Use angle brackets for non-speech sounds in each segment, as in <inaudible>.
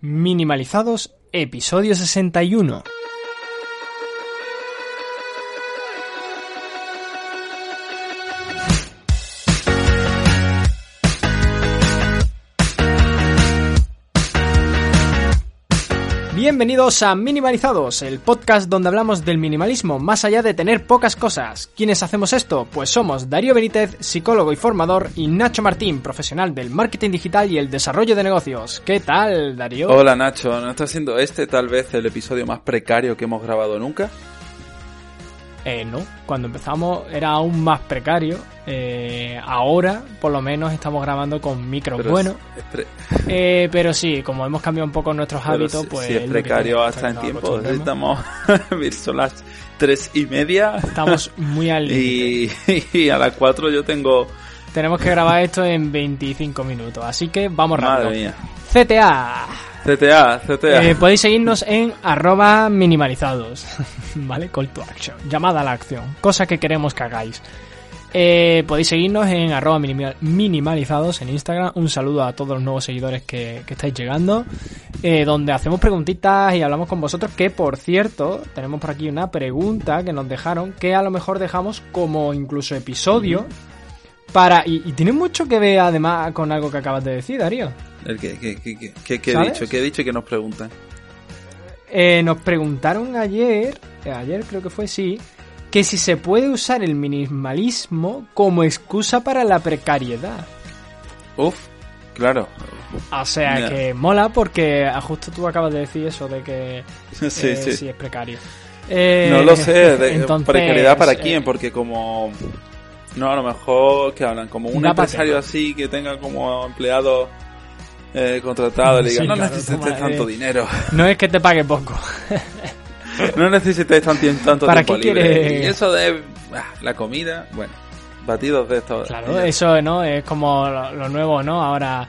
Minimalizados, episodio 61. Bienvenidos a Minimalizados, el podcast donde hablamos del minimalismo más allá de tener pocas cosas. ¿Quiénes hacemos esto? Pues somos Darío Benítez, psicólogo y formador, y Nacho Martín, profesional del marketing digital y el desarrollo de negocios. ¿Qué tal, Darío? Hola Nacho, ¿no está siendo este tal vez el episodio más precario que hemos grabado nunca? Eh, no, cuando empezamos era aún más precario. Eh, ahora, por lo menos, estamos grabando con micros Pero buenos. Eh, pero sí, como hemos cambiado un poco nuestros pero hábitos, si- pues. si es precario hasta en tiempo, estamos <laughs> mira, son las tres y media Estamos muy al y, <laughs> y a las cuatro yo tengo Tenemos que grabar esto en 25 minutos, así que vamos rápido. madre mía CTA. CTA CTA Eh, podéis seguirnos en arroba minimalizados. <laughs> ¿Vale? Call to action. Llamada a la acción. Cosa que queremos que hagáis. Eh, podéis seguirnos en arroba minima- minimalizados en Instagram. Un saludo a todos los nuevos seguidores que, estáis llegando. eh, donde hacemos preguntitas y hablamos con vosotros. Que por cierto, tenemos por aquí una pregunta que nos dejaron. Que a lo mejor dejamos como incluso episodio. Para. Y tiene mucho que ver además con algo que acabas de decir, Darío. Que he dicho que he dicho y que nos preguntan Eh, nos preguntaron ayer, eh, ayer creo que fue sí, que si se puede usar el minimalismo como excusa para la precariedad. Uf claro. O sea que mola porque ah, justo tú acabas de decir eso de que <laughs> sí eh, sí. sí es precario. Eh, no lo sé de, entonces, precariedad para eh, quién porque como no a lo mejor que hablan como un empresario así que tenga como empleado eh, contratado le diga Sí, no claro, necesites tanto eh, dinero No es que te pague poco. <laughs> no necesites tanto, tanto ¿Para tiempo qué libre quieres? y eso de ah, la comida bueno batidos de estos Claro, eso no es como lo, lo nuevo, ¿no? Ahora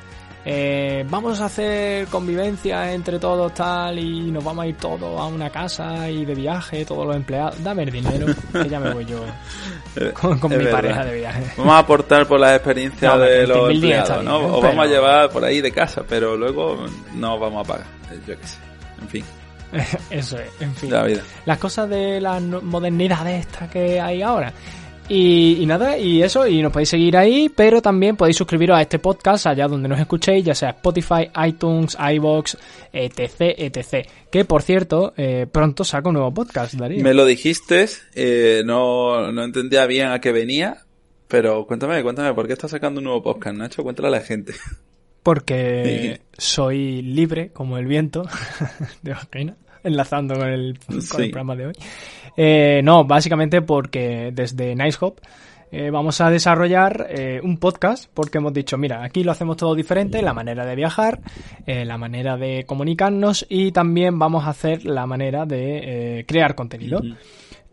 eh, vamos a hacer convivencia entre todos tal y nos vamos a ir todos a una casa y de viaje todos los empleados. Dame el dinero que ya me voy yo <laughs> con, mi verdad. pareja de viaje. Vamos a aportar por las experiencias No, de 20.000 los empleados, ¿no? bien, o pero- vamos a llevar por ahí de casa, pero luego no vamos a pagar. Eh, Yo qué sé. En fin, <laughs> Eso es, en fin. la vida. Las cosas de la no- modernidad de esta que hay ahora. Y, y nada, y eso, y nos podéis seguir ahí, pero también podéis suscribiros a este podcast allá donde nos escuchéis, ya sea Spotify, iTunes, iBox, etc, etc. Que por cierto, eh, pronto saco un nuevo podcast, Darío. Me lo dijiste, eh, no, no entendía bien a qué venía, pero cuéntame, cuéntame, ¿por qué estás sacando un nuevo podcast, Nacho? Cuéntale a la gente. Porque <laughs> soy libre como el viento, <laughs> de imaginas? Enlazando con el, con el programa de hoy. Eh, no, básicamente porque desde NiceHop eh, vamos a desarrollar eh, un podcast porque hemos dicho, mira, aquí lo hacemos todo diferente, la manera de viajar, eh, la manera de comunicarnos y también vamos a hacer la manera de crear contenido.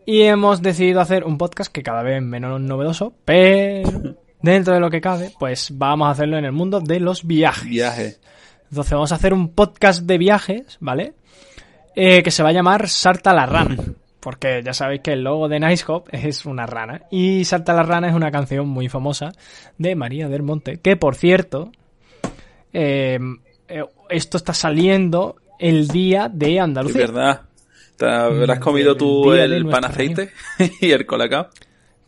Y hemos decidido hacer un podcast que cada vez menos novedoso, pero <laughs> dentro de lo que cabe, pues vamos a hacerlo en el mundo de los viajes. Viaje. Entonces vamos a hacer un podcast de viajes, ¿vale? Eh, que se va a llamar Sarta la Rana. Porque ya sabéis que el logo de Nice Hop es una rana. Y Salta la Rana es una canción muy famosa de María del Monte. Que por cierto, eh, eh, esto está saliendo el día de Es Andalucía. verdad. ¿Te habrás Mm, comido el tú el pan aceite <laughs> y el colacao?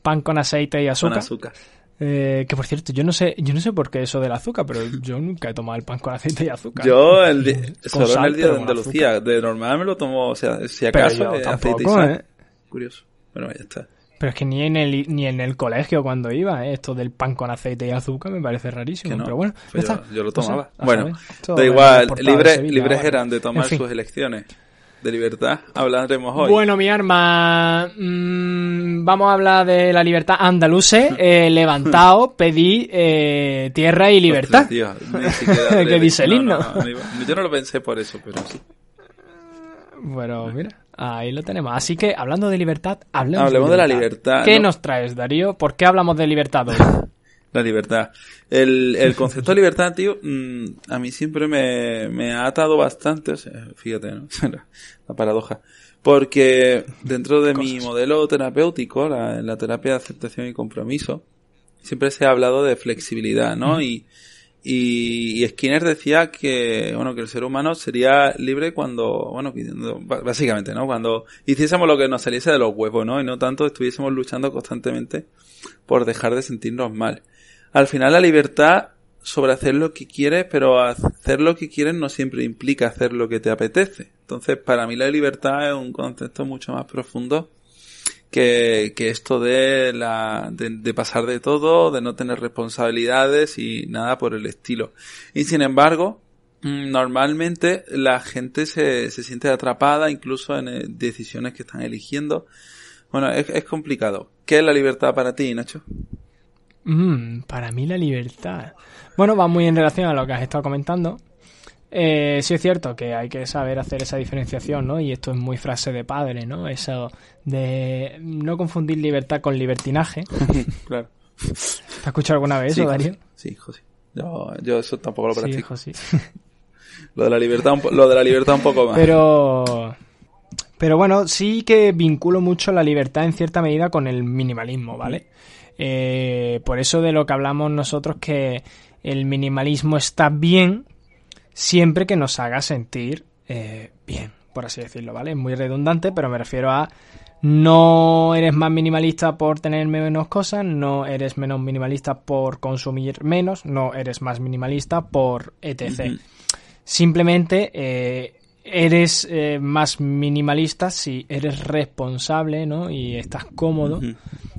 Pan con aceite y Con azúcar. azúcar. Eh, que por cierto, yo no sé, yo no sé por qué eso del azúcar, pero <laughs> yo nunca he tomado el pan con aceite y azúcar. Yo, el solo en el día de Andalucía. De normal me lo tomo, o sea, si Pero acaso, yo eh, aceite y sal. ¿eh? Curioso. Bueno, ya está. Pero es que ni en el ni en el colegio cuando iba, ¿eh? esto del pan con aceite y azúcar me parece rarísimo. No. Pero bueno, Pues yo, está. yo lo tomaba. bueno, da igual, Sevilla, libres ahora. eran de tomar En fin. sus elecciones. De libertad hablaremos hoy. Bueno, mi arma, mm, vamos a hablar de la libertad andaluce. <laughs> Eh, levantado, pedí eh, tierra y libertad. <laughs> Que dice el no, himno. no, no, iba- yo no lo pensé por eso, pero sí. Bueno, mira, ahí lo tenemos. Así que, hablando de libertad, hablemos, Hablemos de la libertad, ¿Qué ¿no? nos traes, Darío? ¿Por qué hablamos de libertad hoy? <laughs> La libertad. El, el concepto de libertad, tío, mm, a mí siempre me, me ha atado bastante, o sea, fíjate, ¿no? <laughs> la paradoja. Porque dentro de mi modelo terapéutico, la, la terapia de aceptación y compromiso, siempre se ha hablado de flexibilidad, ¿no? Y, y, y Skinner decía que, bueno, que el ser humano sería libre cuando, bueno, básicamente, ¿no? Cuando hiciésemos lo que nos saliese de los huevos, ¿no? Y no tanto estuviésemos luchando constantemente por dejar de sentirnos mal. Al final la libertad sobre hacer lo que quieres, pero hacer lo que quieres no siempre implica hacer lo que te apetece. Entonces, para mí la libertad es un concepto mucho más profundo que, que esto de la de, de pasar de todo, de no tener responsabilidades y nada por el estilo. Y sin embargo, mm, normalmente la gente se, se siente atrapada incluso en eh, decisiones que están eligiendo. Bueno, es, es complicado. ¿Qué es la libertad para ti, Nacho? Mm, para mí la libertad. Bueno, va muy en relación a lo que has estado comentando. Eh, sí es cierto que hay que saber hacer esa diferenciación, ¿no? Y esto es muy frase de padre, ¿no? Eso de no confundir libertad con libertinaje. <laughs> claro. ¿Te has escuchado alguna vez Sí, eso, José. Darío? Sí, José. Yo, yo eso tampoco lo Sí, practico. hijo, sí. <laughs> Lo de la libertad, un lo de la libertad un poco más. Pero, pero bueno, sí que vinculo mucho la libertad en cierta medida con el minimalismo, ¿vale? Eh, por eso de lo que hablamos nosotros que el minimalismo está bien siempre que nos haga sentir eh, bien, por así decirlo, ¿vale? Es muy redundante, pero me refiero a no eres más minimalista por tener menos cosas, no eres menos minimalista por consumir menos, no eres más minimalista por etc. Simplemente eh, eres eh, más minimalista si eres responsable, ¿no? Y estás cómodo.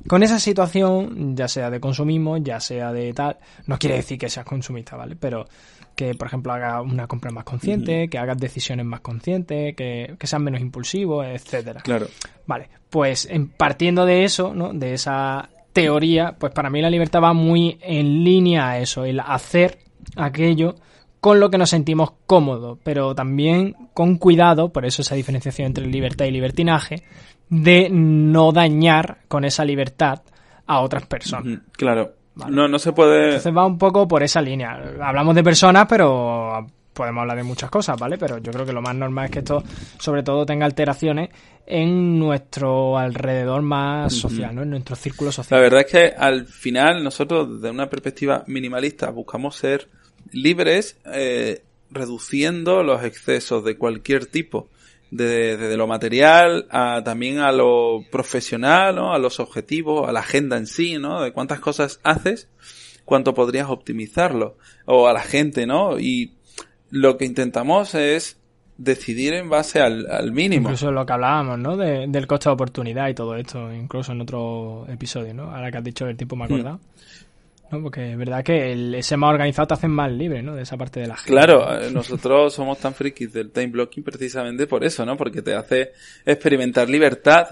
Con esa situación, ya sea de consumismo, ya sea de tal, no quiere decir que seas consumista, ¿vale? Pero que, por ejemplo, hagas una compra más consciente, que hagas decisiones más conscientes, que, que seas menos impulsivo, etcétera. Claro. Vale, pues en- partiendo de eso, ¿no? De esa teoría, pues para mí la libertad va muy en línea a eso, el hacer aquello con lo que nos sentimos cómodos, pero también con cuidado, por eso esa diferenciación entre libertad y libertinaje, de no dañar con esa libertad a otras personas. Claro. No, no se puede. Entonces va un poco por esa línea. Hablamos de personas, pero podemos hablar de muchas cosas, ¿vale? Pero yo creo que lo más normal es que esto, sobre todo, tenga alteraciones en nuestro alrededor más social, ¿no? En nuestro círculo La social. verdad es que al final nosotros desde una perspectiva minimalista buscamos ser libres eh, reduciendo los excesos de cualquier tipo. de- Desde lo material a también a lo profesional, ¿no? a los objetivos, a la agenda en sí, ¿no? De cuántas cosas haces, cuánto podrías optimizarlo. O a la gente, ¿no? Y lo que intentamos es decidir en base al, al mínimo. Incluso lo que hablábamos, ¿no? De- del coste de oportunidad y todo esto, incluso en otro episodio, ¿no? Ahora que has dicho el tiempo me he acordado. ¿No? Porque es verdad que el, ese más organizado te hace más libre, ¿no? De esa parte de la gente. Claro, eh, nosotros somos tan frikis del time blocking precisamente por eso, ¿no? Porque te hace experimentar libertad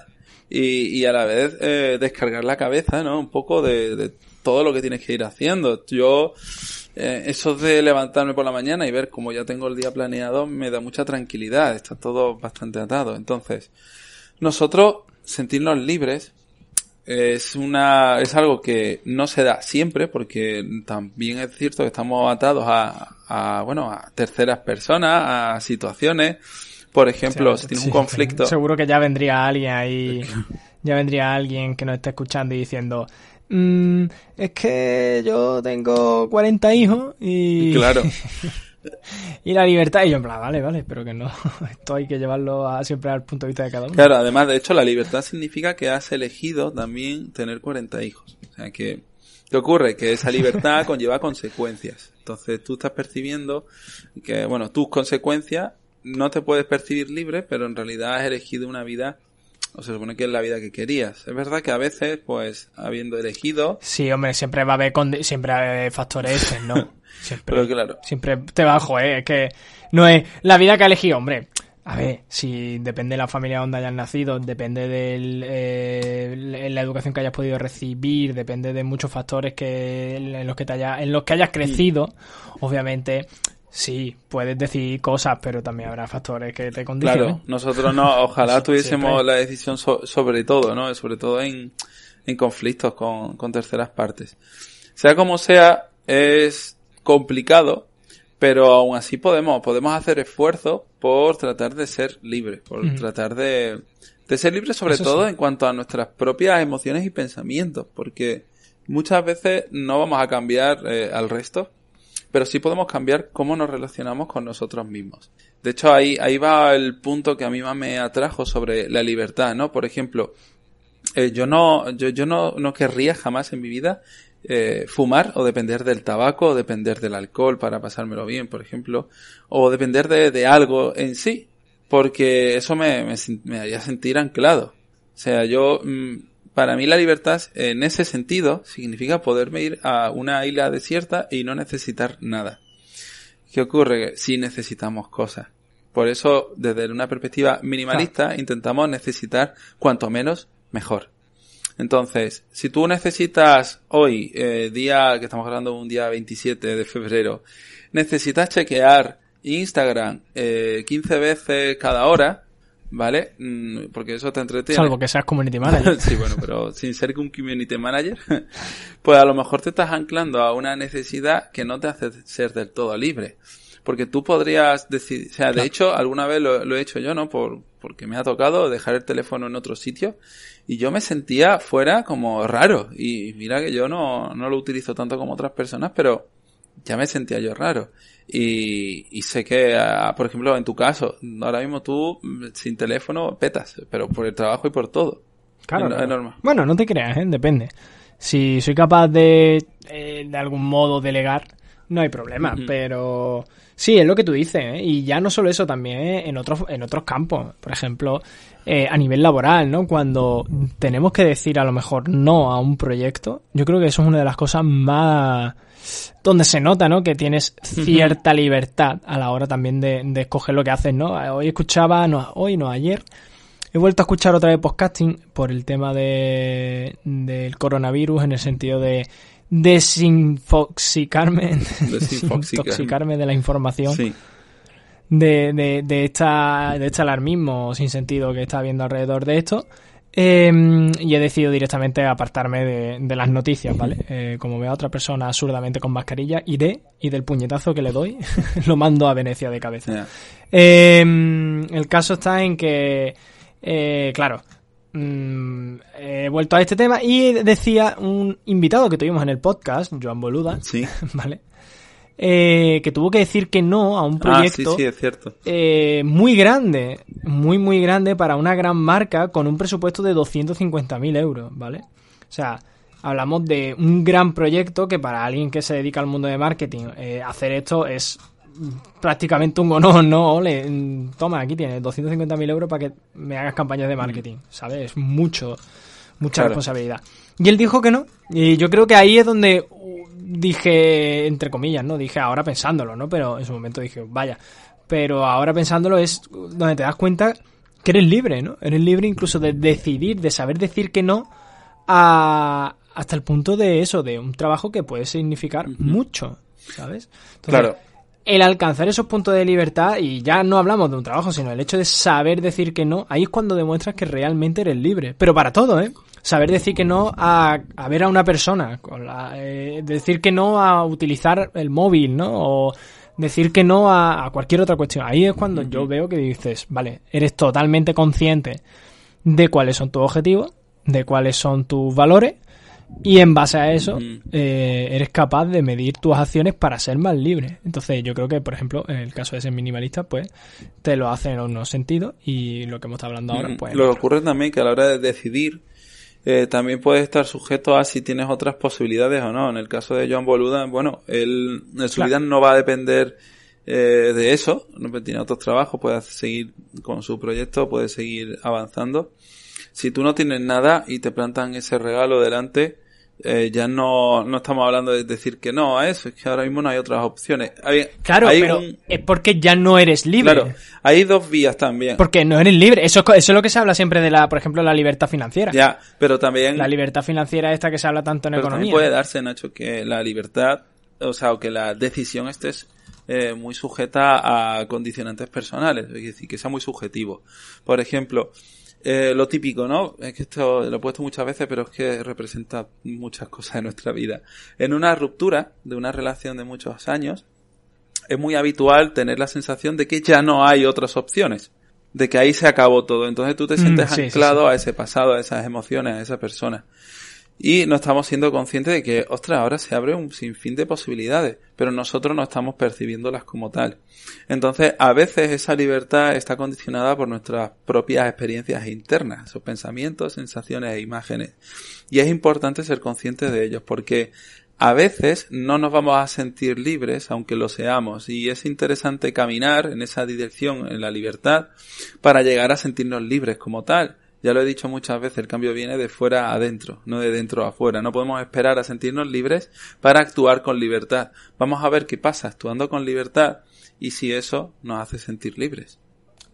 y, y a la vez eh, descargar la cabeza, ¿no? Un poco de, de todo lo que tienes que ir haciendo. Yo, eh, eso de levantarme por la mañana y ver cómo ya tengo el día planeado me da mucha tranquilidad. Está todo bastante atado. Entonces, nosotros sentirnos libres es una es algo que no se da siempre porque también es cierto que estamos atados a, a bueno a terceras personas a situaciones. Por ejemplo si tienes sí, un conflicto Seguro que ya vendría alguien ahí, ya vendría alguien que nos esté escuchando y diciendo, "Mm, es que yo tengo 40 hijos y, claro <laughs> y la libertad. Y yo en plan, vale, vale, pero que no, <laughs> esto hay que llevarlo a, siempre al punto de vista de cada uno. claro además de hecho la libertad significa que has elegido también tener 40 hijos o sea que ¿Qué ocurre? Que esa libertad <laughs> conlleva consecuencias. Entonces tú estás percibiendo que, bueno, tus consecuencias no te puedes percibir libre, pero en realidad has elegido una vida, o se supone que es la vida que querías. Es verdad que a veces, pues, habiendo elegido, Sí, hombre, siempre va a haber, siempre va a haber factores, ¿no? <laughs> Siempre. pero claro, Siempre te va a joder, es que no es la vida que ha elegido, hombre. A ver, si depende de la familia donde hayas nacido, depende de la educación que hayas podido recibir, depende de muchos factores que en los que te haya, en los que hayas crecido, obviamente Sí, puedes decir cosas, pero también habrá factores que te condicionen. Claro, nosotros no, ojalá tuviésemos la decisión sobre todo, ¿no? Sobre todo en, en conflictos con, con terceras partes. Sea como sea, es complicado, pero aún así podemos, podemos hacer esfuerzo por tratar de ser libres, por tratar de, de ser libres sobre todo en cuanto a nuestras propias emociones y pensamientos, porque muchas veces no vamos a cambiar eh, al resto, pero sí podemos cambiar cómo nos relacionamos con nosotros mismos. De hecho, ahí, ahí va el punto que a mí más me atrajo sobre la libertad, ¿no? Por ejemplo, eh, yo no, yo, yo no, no querría jamás en mi vida eh, fumar o depender del tabaco o depender del alcohol para pasármelo bien, por ejemplo, o depender de, de algo en sí, porque eso me, me, haría sentir anclado. O sea, yo, mm, para mí la libertad en ese sentido significa poderme ir a una isla desierta y no necesitar nada. ¿Qué ocurre? Si necesitamos cosas. Por eso, desde una perspectiva minimalista, intentamos necesitar cuanto menos mejor. Entonces, si tú necesitas hoy, eh, día, que estamos hablando un día 27 de febrero, necesitas chequear Instagram eh, 15 veces cada hora, ¿vale? Mm, porque eso te entretiene. Salvo que seas community manager. <laughs> sí, bueno, pero sin ser un community manager, <laughs> pues a lo mejor te estás anclando a una necesidad que no te hace ser del todo libre. Porque tú podrías decir, o sea, de hecho, alguna vez lo, he hecho yo, ¿no? Por, porque me ha tocado dejar el teléfono en otro sitio y yo me sentía fuera como raro. Y mira que yo no, no lo utilizo tanto como otras personas, pero ya me sentía yo raro. Y, y sé que, ah, por ejemplo, en tu caso, ahora mismo tú sin teléfono petas, pero por el trabajo y por todo. Claro. Es, Bueno, no te creas, ¿eh? depende. Si soy capaz de, eh, de algún modo, delegar, no hay problema, pero sí, es lo que tú dices, ¿eh? y ya no solo eso, también ¿eh? en otros, en otros campos, por ejemplo, eh, a nivel laboral, ¿no? Cuando tenemos que decir a lo mejor no a un proyecto, yo creo que eso es una de las cosas más donde se nota, ¿no? Que tienes cierta libertad a la hora también de, escoger lo que haces, ¿no? Hoy escuchaba, no, hoy no, ayer, he vuelto a escuchar otra vez podcasting por el tema de, del coronavirus en el sentido de desinfoxicarme, <laughs> desintoxicarme de la información. De, de, de, esta, de este alarmismo sin sentido que está habiendo alrededor de esto. Em, y he decidido directamente apartarme de, las noticias, ¿vale? Eh, como veo a otra persona absurdamente con mascarilla, iré y del puñetazo que le doy <laughs> lo mando a Venecia de cabeza. Em, el caso está en que, eh, claro, mm, he vuelto a este tema y decía un invitado que tuvimos en el podcast, Joan Boluda, sí. <laughs> ¿vale? Eh, que tuvo que decir que no a un proyecto ah, sí, sí, es cierto. Eh, muy grande, muy, muy grande para una gran marca con un presupuesto de 250.000 euros, ¿vale? O sea, hablamos de un gran proyecto que para alguien que se dedica al mundo de marketing, eh, hacer esto es prácticamente un honor, ¿no? Ole, toma, aquí tienes 250.000 euros para que me hagas campañas de marketing, ¿sabes? Es mucho, mucha responsabilidad. Y él dijo que no. Y yo creo que ahí es donde dije, entre comillas, ¿no? Dije ahora pensándolo, ¿no? Pero en su momento dije, vaya. Pero ahora pensándolo es donde te das cuenta que eres libre, ¿no? Eres libre incluso de decidir, de saber decir que no a, hasta el punto de eso, de un trabajo que puede significar mucho, ¿sabes? claro. El alcanzar esos puntos de libertad, y ya no hablamos de un trabajo, sino el hecho de saber decir que no, ahí es cuando demuestras que realmente eres libre. Pero para todo, ¿eh? saber decir que no a, a ver a una persona, con la, eh, decir que no a utilizar el móvil, ¿no? O decir que no a, cualquier otra cuestión. Ahí es cuando yo veo que dices, vale, eres totalmente consciente de cuáles son tus objetivos, de cuáles son tus valores, y en base a eso eh, eres capaz de medir tus acciones para ser más libre. Entonces yo creo que, por ejemplo, en el caso de ser minimalista, pues te lo hace en unos sentidos y lo que hemos estado hablando ahora, pues... Lo que ocurre también que a la hora de decidir eh, también puede estar sujeto a si tienes otras posibilidades o no. En el caso de Joan Boluda, bueno, él en su vida no va a depender eh, de eso, no tiene otros trabajos, puede seguir con su proyecto, puede seguir avanzando. Si tú no tienes nada y te plantan ese regalo delante, eh, ya no, no estamos hablando de decir que no a eso, es que ahora mismo no hay otras opciones. Hay, claro, hay pero un- es porque ya no eres libre. claro, hay dos vías también. Porque no eres libre. Eso, eso es lo que se habla siempre de la, por ejemplo, la libertad financiera. Ya, pero también, La libertad financiera esta que se habla tanto en pero economía. puede darse, Nacho, que la libertad, o sea, o que la decisión esté eh, muy sujeta a condicionantes personales, es decir, que sea muy subjetivo. Por ejemplo, eh, lo típico, ¿no? Es que esto lo he puesto muchas veces, pero es que representa muchas cosas de nuestra vida. En una ruptura de una relación de muchos años, es muy habitual tener la sensación de que ya no hay otras opciones, de que ahí se acabó todo. Entonces tú te Mm, sientes sí, sí, anclado a ese pasado, a esas emociones, a esa persona. Y no estamos siendo conscientes de que, ostras, ahora se abre un sinfín de posibilidades, pero nosotros no estamos percibiéndolas como tal. Entonces, a veces esa libertad está condicionada por nuestras propias experiencias internas, esos pensamientos, sensaciones e imágenes. Y es importante ser conscientes de ellos, porque a veces no nos vamos a sentir libres, aunque lo seamos, y es interesante caminar en esa dirección, en la libertad, para llegar a sentirnos libres como tal. Ya lo he dicho muchas veces, el cambio viene de fuera a adentro, no de dentro a afuera. No podemos esperar a sentirnos libres para actuar con libertad. Vamos a ver qué pasa actuando con libertad y si eso nos hace sentir libres.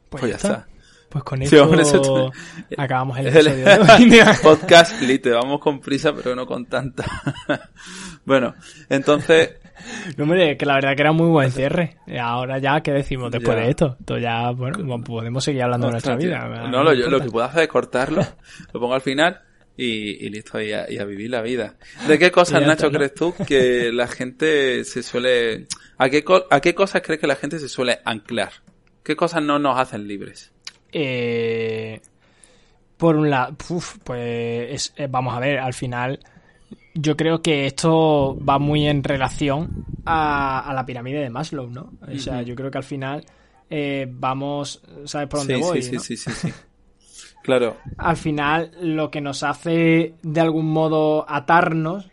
Pues, ya está. Pues con <laughs> Sí, esto hombre, eso acabamos el El <laughs> episodio de hoy. podcast lite, vamos con prisa pero no con tanta. <laughs> bueno, entonces <laughs> No, hombre, que la verdad que era muy buen cierre. Y Ahora ya, ¿qué decimos después Ya. de esto? Esto ya, bueno, podemos seguir hablando de nuestra vida. tío. No, lo, yo- lo que puedo hacer es cortarlo, <laughs> lo pongo al final y, y listo, y a, y a vivir la vida. ¿De qué cosas, <laughs> Nacho, crees tú que la gente se suele... ¿A qué, ¿A qué cosas crees que la gente se suele anclar? ¿Qué cosas no nos hacen libres? Eh, por un lado, uf, pues es- eh, vamos a ver, al final yo creo que esto va muy en relación a, a la pirámide de Maslow, ¿no? O sea, yo creo que al final eh, vamos, ¿sabes por dónde sí, voy? sí, no? sí, sí, sí, sí. Claro, Al final lo que nos hace de algún modo atarnos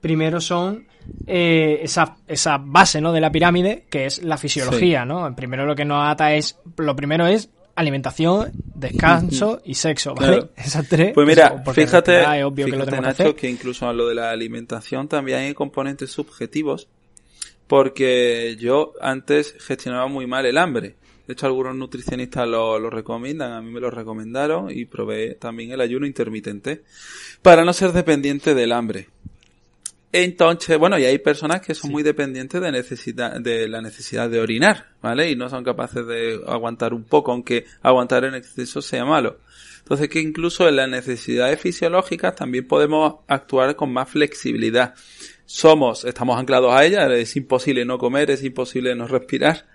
primero son eh, esa, esa base ¿no? de la pirámide que es la fisiología, ¿no? Primero lo que nos ata es, lo primero es alimentación, descanso y sexo, ¿vale? Claro. <laughs> Esas tres. Pues mira, eso, fíjate, es obvio que lo que Nacho, hacer. que incluso en lo de la alimentación también hay componentes subjetivos, porque yo antes gestionaba muy mal el hambre. De hecho, algunos nutricionistas lo, lo recomiendan, a mí me lo recomendaron y probé también el ayuno intermitente para no ser dependiente del hambre. Entonces, bueno, y hay personas que son muy dependientes de necesidad, de la necesidad de orinar, ¿vale? Y no son capaces de aguantar un poco, aunque aguantar en exceso sea malo. Entonces, que incluso en las necesidades fisiológicas también podemos actuar con más flexibilidad. Somos, estamos anclados a ellas, es imposible no comer, es imposible no respirar,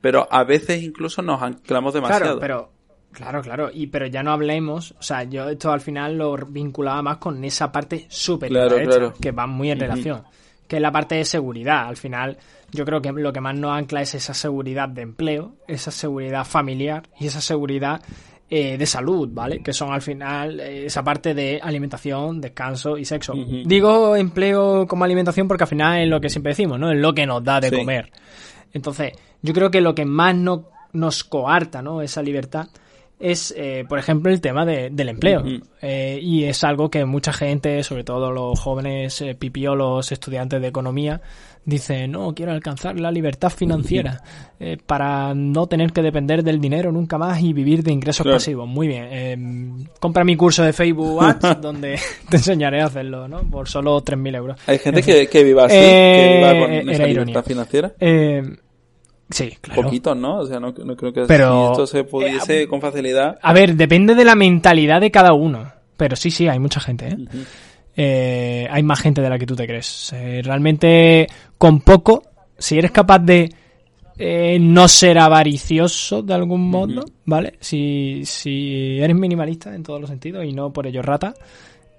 pero a veces incluso nos anclamos demasiado. Claro, pero claro, claro, y pero ya no hablemos, o sea, yo esto al final lo vinculaba más con esa parte Claro, claro. que va muy en relación, que es la parte de seguridad. Al final, yo creo que lo que más nos ancla es esa seguridad de empleo, esa seguridad familiar y esa seguridad eh, de salud, ¿vale? Que son al final eh, esa parte de alimentación, descanso y sexo. Digo empleo como alimentación porque al final es lo que siempre decimos, ¿no? Es lo que nos da de Sí. comer. Entonces, yo creo que lo que más no- nos coarta, ¿no? Esa libertad es, eh, por ejemplo, el tema de- del empleo. Eh, y es algo que mucha gente, sobre todo los jóvenes eh, pipiolos estudiantes de economía, dicen, no, quiero alcanzar la libertad financiera eh, para no tener que depender del dinero nunca más y vivir de ingresos Claro. pasivos. Muy bien. eh, compra mi curso de Facebook Ads <laughs> donde te enseñaré a hacerlo, ¿no? Por solo 3.000 euros. Hay gente En fin. que, que viva así, que viva con esa libertad financiera. Eh, sí, claro. Poquitos, ¿no? O sea, no, no creo que Pero, esto se pudiese eh, con facilidad. A ver, depende de la mentalidad de cada uno. Pero sí, sí, hay mucha gente, ¿eh? Eh, hay más gente de la que tú te crees. Eh, realmente, con poco, si eres capaz de no ser avaricioso de algún modo, ¿vale? Si, si eres minimalista en todos los sentidos y no por ello rata,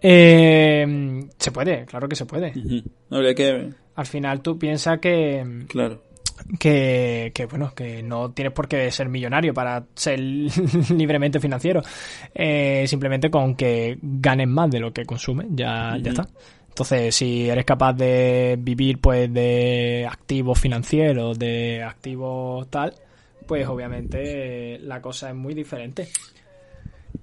eh, se puede, claro que se puede. Habría que. Al final tú piensas que, Claro. Que, que, bueno, que no tienes por qué ser millonario para ser <laughs> libremente financiero. Eh, simplemente con que ganes más de lo que consumes, ya, ya está. Entonces, si eres capaz de vivir pues de activos financieros, de activos tal, pues obviamente eh, la cosa es muy diferente.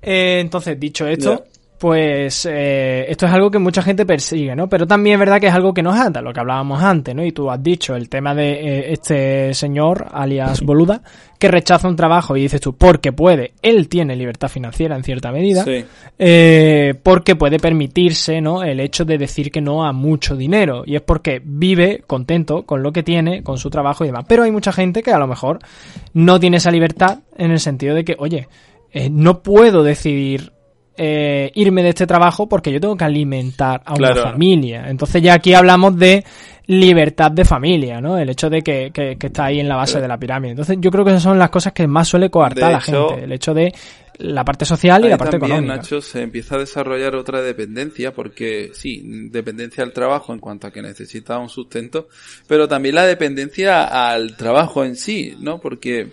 Eh, entonces, dicho esto, pues eh, esto es algo que mucha gente persigue, ¿no? Pero también es verdad que es algo que nos ata, lo que hablábamos antes, ¿no? Y tú has dicho el tema de eh, este señor, alias Boluda, que rechaza un trabajo y dices tú, porque puede, él tiene libertad financiera en cierta medida, Sí. eh, porque puede permitirse, ¿no? El hecho de decir que no a mucho dinero, y es porque vive contento con lo que tiene, con su trabajo y demás. Pero hay mucha gente que a lo mejor no tiene esa libertad en el sentido de que, oye, no puedo decidir eh, irme de este trabajo porque yo tengo que alimentar a una Claro. familia. Entonces ya aquí hablamos de libertad de familia, ¿no? El hecho de que, que- que está ahí en la base de la pirámide. Entonces yo creo que esas son las cosas que más suele coartar De la hecho- gente. El hecho de la parte social y la parte también, económica. Nacho, se empieza a desarrollar otra dependencia, porque sí, dependencia al trabajo en cuanto a que necesita un sustento, pero también la dependencia al trabajo en sí, ¿no? Porque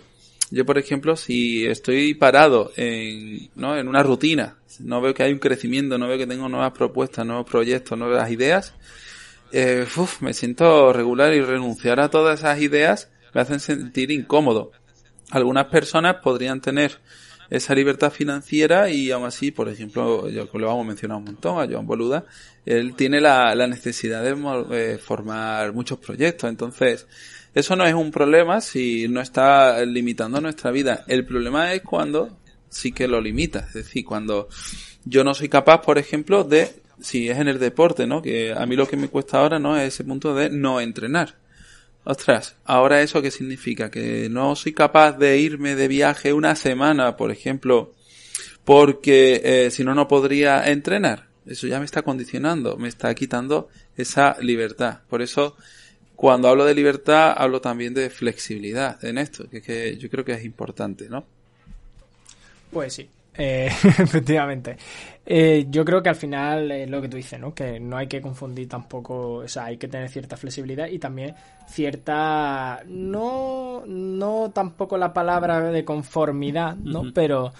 yo, por ejemplo, si estoy parado en, ¿no? en una rutina, no veo que hay un crecimiento, no veo que tengo nuevas propuestas, nuevos proyectos, nuevas ideas, eh, uf, me siento regular y renunciar a todas esas ideas me hacen sentir incómodo. Algunas personas podrían tener esa libertad financiera y aún así, por ejemplo, yo lo vamos a un montón, a Joan Boluda, él tiene la, la necesidad de eh, formar muchos proyectos. Entonces, eso no es un problema si no está limitando nuestra vida. El problema es cuando sí que lo limita. Es decir, cuando yo no soy capaz, por ejemplo, de, si es en el deporte, ¿no? Que a mí lo que me cuesta ahora, ¿no? Es ese punto de no entrenar. Ostras, ahora eso qué significa? Que no soy capaz de irme de viaje una semana, por ejemplo, porque eh, si no, no podría entrenar. Eso ya me está condicionando, me está quitando esa libertad. Por eso, cuando hablo de libertad, hablo también de flexibilidad en esto, que, que yo creo que es importante, ¿no? Pues sí, eh, <laughs> efectivamente. Eh, yo creo que al final es lo que tú dices, ¿no? Que no hay que confundir tampoco, o sea, hay que tener cierta flexibilidad y también cierta, no, no tampoco la palabra de conformidad, ¿no? Ujú. Pero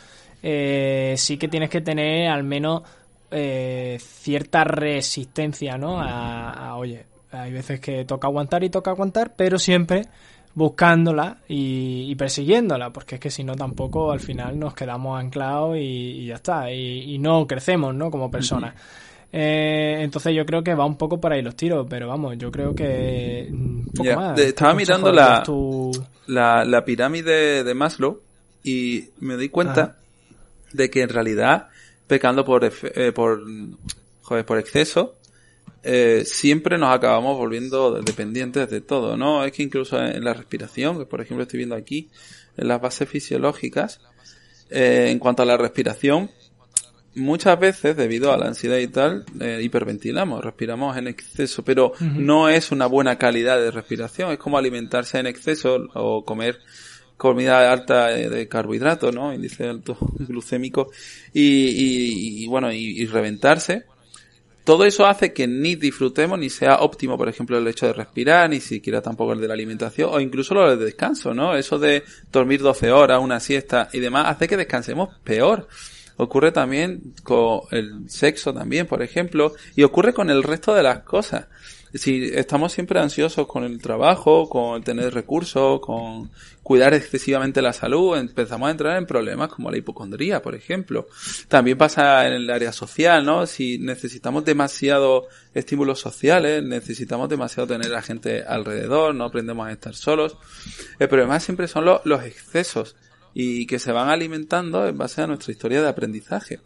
eh, sí que tienes que tener al menos eh, cierta resistencia, ¿no? A, a, oye, hay veces que toca aguantar y toca aguantar, pero siempre buscándola y, y persiguiéndola, porque es que si no tampoco al final nos quedamos anclados y, y ya está, y, y no crecemos, ¿no? Como personas. Eh, entonces yo creo que va un poco por ahí los tiros, pero vamos, yo creo que un poco más. de- ¿Qué estaba mirando la- la, la pirámide de Maslow y me di cuenta de que en realidad pecando por eh, por joder, por exceso eh, siempre nos acabamos volviendo dependientes de todo, ¿no? Es que incluso en la respiración, que por ejemplo estoy viendo aquí, en las bases fisiológicas, eh, en cuanto a la respiración, muchas veces, debido a la ansiedad y tal, eh, hiperventilamos, respiramos en exceso, pero no es una buena calidad de respiración, es como alimentarse en exceso o comer comida alta eh, de carbohidratos, ¿no? Índice alto <laughs> glucémico y, y- y, bueno, y, y reventarse. Todo eso hace que ni disfrutemos ni sea óptimo, por ejemplo, el hecho de respirar, ni siquiera tampoco el de la alimentación, o incluso lo del descanso, ¿no? Eso de dormir 12 horas, una siesta y demás, hace que descansemos peor. Ocurre también con el sexo también, por ejemplo, y ocurre con el resto de las cosas. Si estamos siempre ansiosos con el trabajo, con tener recursos, con cuidar excesivamente la salud, empezamos a entrar en problemas como la hipocondría, por ejemplo. También pasa en el área social, ¿no? Si necesitamos demasiado estímulos sociales, necesitamos demasiado tener a gente alrededor, no aprendemos a estar solos. El problema siempre son los, los excesos y que se van alimentando en base a nuestra historia de aprendizaje.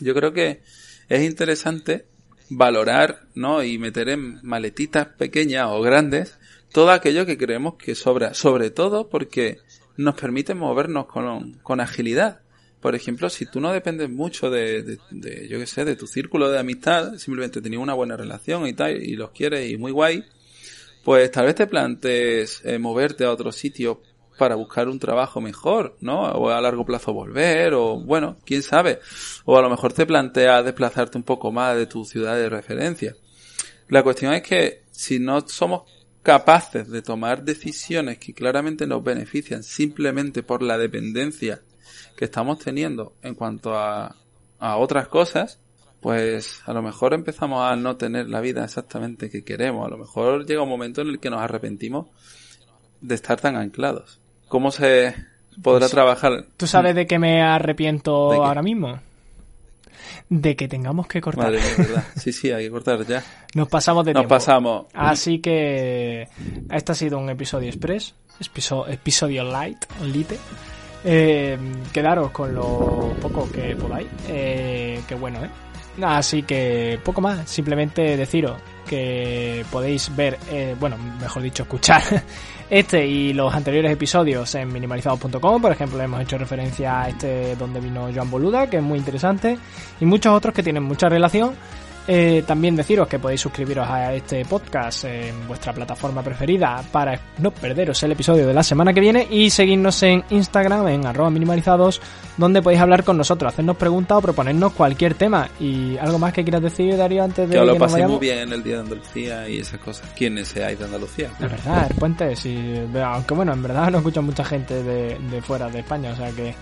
Yo creo que es interesante valorar, ¿no? Y meter en maletitas pequeñas o grandes todo aquello que creemos que sobra, sobre todo porque nos permite movernos con, con agilidad. Por ejemplo, si tú no dependes mucho de, de, yo qué sé, de tu círculo de amistad, simplemente tenías una buena relación y tal, y los quieres y muy guay, pues tal vez te plantees eh, moverte a otro sitio para buscar un trabajo mejor, ¿no? O a largo plazo volver, o bueno, quién sabe. O a lo mejor te planteas desplazarte un poco más de tu ciudad de referencia. La cuestión es que si no somos capaces de tomar decisiones que claramente nos benefician simplemente por la dependencia que estamos teniendo en cuanto a, a otras cosas, pues a lo mejor empezamos a no tener la vida exactamente que queremos. A lo mejor llega un momento en el que nos arrepentimos de estar tan anclados. ¿Cómo se podrá Pues, trabajar? ¿Tú sabes de qué me arrepiento ahora mismo? de que tengamos que cortar. Madre mía, verdad. Sí, sí, hay que cortar ya. Nos pasamos de Nos tiempo. pasamos. Así que este ha sido un episodio express, episo- episodio light, lite. Eh, quedaros con lo poco que podáis, eh, que bueno, ¿eh? Así que poco más, simplemente deciros que podéis ver, eh, bueno, mejor dicho, escuchar <laughs> este y los anteriores episodios en minimalizados.com, por ejemplo, hemos hecho referencia a este donde vino Joan Boluda, que es muy interesante, y muchos otros que tienen mucha relación. Eh, también deciros que podéis suscribiros a este podcast en vuestra plataforma preferida para no perderos el episodio de la semana que viene y seguirnos en Instagram en arroba minimalizados donde podéis hablar con nosotros, hacernos preguntas o proponernos cualquier tema. ¿Y algo más que quieras decir, Darío, antes de Que lo paséis muy bien en el Día de Andalucía y esas cosas. ¿Quiénes seáis de Andalucía? Es verdad, el puente, sí, aunque bueno, en verdad no escucha mucha gente de, de fuera de España, o sea que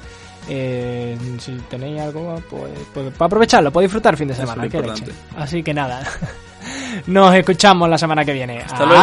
eh, si tenéis algo, pues, pues para aprovecharlo, podéis disfrutar el fin de semana. leche. Así que nada, <laughs> nos escuchamos la semana que viene. Hasta luego.